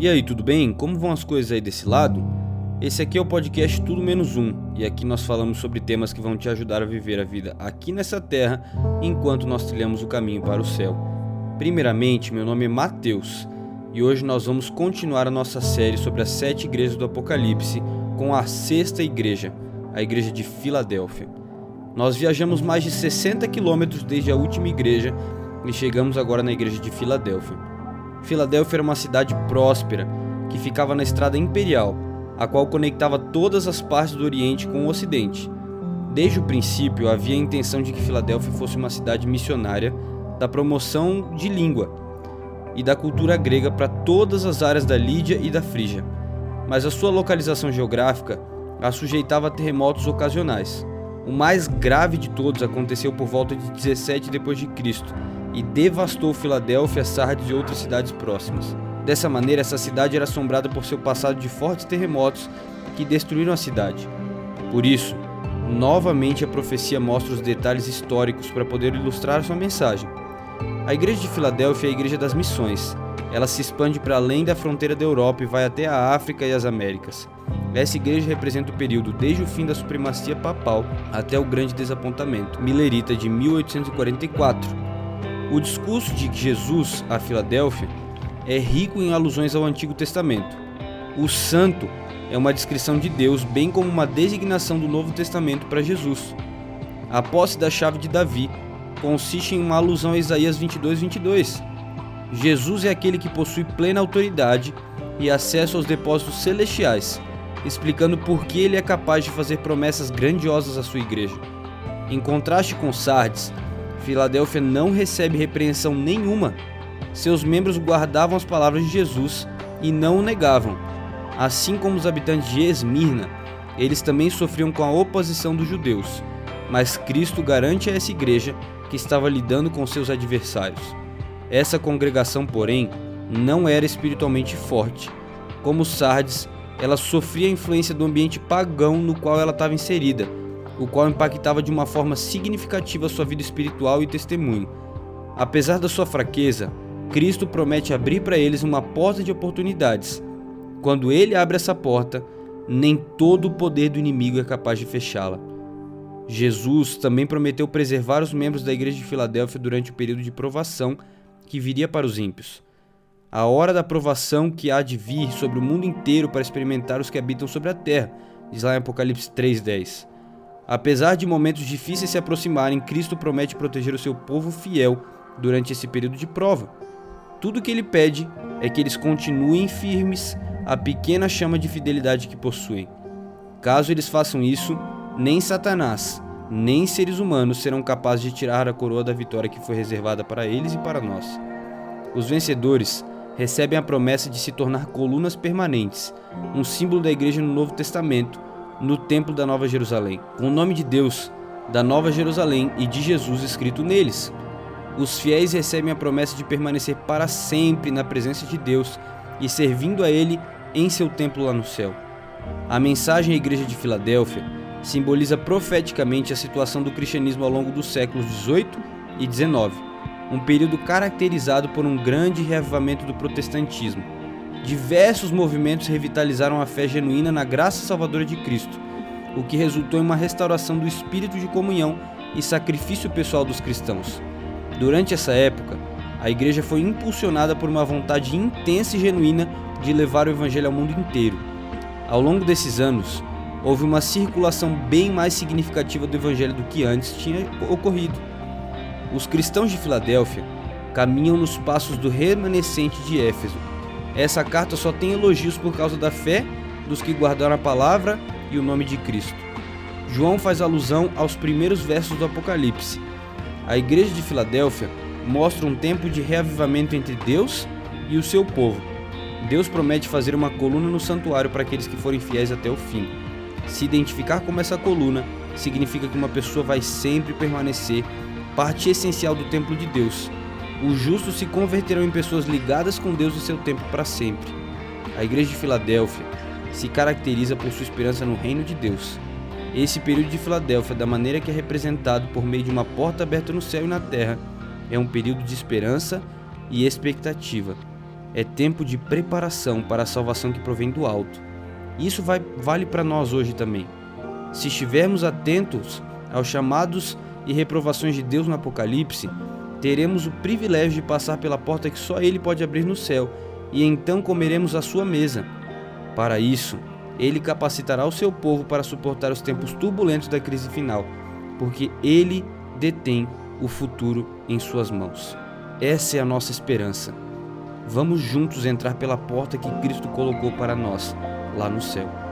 E aí, tudo bem? Como vão as coisas aí desse lado? Esse aqui é o podcast Tudo Menos Um, e aqui nós falamos sobre temas que vão te ajudar a viver a vida aqui nessa terra enquanto nós trilhamos o caminho para o céu. Primeiramente, meu nome é Mateus, e hoje nós vamos continuar a nossa série sobre as sete igrejas do Apocalipse com a sexta igreja, a igreja de Filadélfia. Nós viajamos mais de 60 quilômetros desde a última igreja e chegamos agora na igreja de Filadélfia. Filadélfia era uma cidade próspera que ficava na estrada imperial, a qual conectava todas as partes do Oriente com o Ocidente. Desde o princípio havia a intenção de que Filadélfia fosse uma cidade missionária da promoção de língua e da cultura grega para todas as áreas da Lídia e da Frígia, mas a sua localização geográfica a sujeitava a terremotos ocasionais. O mais grave de todos aconteceu por volta de 17 depois de Cristo e devastou Filadélfia, Sardes e outras cidades próximas. Dessa maneira, essa cidade era assombrada por seu passado de fortes terremotos que destruíram a cidade. Por isso, novamente a profecia mostra os detalhes históricos para poder ilustrar sua mensagem. A igreja de Filadélfia é a igreja das missões. Ela se expande para além da fronteira da Europa e vai até a África e as Américas. Essa igreja representa o período desde o fim da supremacia papal até o grande desapontamento milerita de 1844. O discurso de Jesus a Filadélfia é rico em alusões ao Antigo Testamento. O santo é uma descrição de Deus, bem como uma designação do Novo Testamento para Jesus. A posse da chave de Davi consiste em uma alusão a Isaías 22, 22. Jesus é aquele que possui plena autoridade e acesso aos depósitos celestiais, explicando por que ele é capaz de fazer promessas grandiosas à sua igreja. Em contraste com Sardes, Filadélfia não recebe repreensão nenhuma. Seus membros guardavam as palavras de Jesus e não o negavam. Assim como os habitantes de Esmirna, eles também sofriam com a oposição dos judeus. Mas Cristo garante a essa igreja que estava lidando com seus adversários. Essa congregação, porém, não era espiritualmente forte. Como Sardes, ela sofria a influência do ambiente pagão no qual ela estava inserida, o qual impactava de uma forma significativa sua vida espiritual e testemunho. Apesar da sua fraqueza, Cristo promete abrir para eles uma porta de oportunidades. Quando ele abre essa porta, nem todo o poder do inimigo é capaz de fechá-la. Jesus também prometeu preservar os membros da igreja de Filadélfia durante o período de provação que viria para os ímpios a hora da provação que há de vir sobre o mundo inteiro para experimentar os que habitam sobre a terra, diz lá em Apocalipse 3:10. Apesar de momentos difíceis se aproximarem, Cristo promete proteger o seu povo fiel durante esse período de prova. Tudo o que ele pede é que eles continuem firmes à pequena chama de fidelidade que possuem. Caso eles façam isso, nem Satanás, nem seres humanos serão capazes de tirar a coroa da vitória que foi reservada para eles e para nós. Os vencedores recebem a promessa de se tornar colunas permanentes, um símbolo da igreja no Novo Testamento, no Templo da Nova Jerusalém, com o nome de Deus, da Nova Jerusalém e de Jesus escrito neles. Os fiéis recebem a promessa de permanecer para sempre na presença de Deus e servindo a Ele em seu templo lá no céu. A mensagem à Igreja de Filadélfia simboliza profeticamente a situação do cristianismo ao longo dos séculos 18 e 19 um período caracterizado por um grande reavivamento do protestantismo. Diversos movimentos revitalizaram a fé genuína na graça salvadora de Cristo, o que resultou em uma restauração do espírito de comunhão e sacrifício pessoal dos cristãos. Durante essa época, a igreja foi impulsionada por uma vontade intensa e genuína de levar o evangelho ao mundo inteiro. Ao longo desses anos, houve uma circulação bem mais significativa do evangelho do que antes tinha ocorrido. Os cristãos de Filadélfia caminham nos passos do remanescente de Éfeso. Essa carta só tem elogios por causa da fé dos que guardaram a palavra e o nome de Cristo. João faz alusão aos primeiros versos do Apocalipse. A igreja de Filadélfia mostra um tempo de reavivamento entre Deus e o seu povo. Deus promete fazer uma coluna no santuário para aqueles que forem fiéis até o fim. Se identificar como essa coluna significa que uma pessoa vai sempre permanecer parte essencial do templo de Deus. Os justos se converterão em pessoas ligadas com Deus e seu tempo para sempre. A igreja de Filadélfia se caracteriza por sua esperança no reino de Deus. Esse período de Filadélfia, da maneira que é representado por meio de uma porta aberta no céu e na terra, é um período de esperança e expectativa. é tempo de preparação para a salvação que provém do alto. Isso vai, vale para nós hoje também. Se estivermos atentos aos chamados e reprovações de Deus no Apocalipse, teremos o privilégio de passar pela porta que só Ele pode abrir no céu, e então comeremos a sua mesa. Para isso, Ele capacitará o seu povo para suportar os tempos turbulentos da crise final, porque Ele detém o futuro em suas mãos. Essa é a nossa esperança. Vamos juntos entrar pela porta que Cristo colocou para nós lá no céu.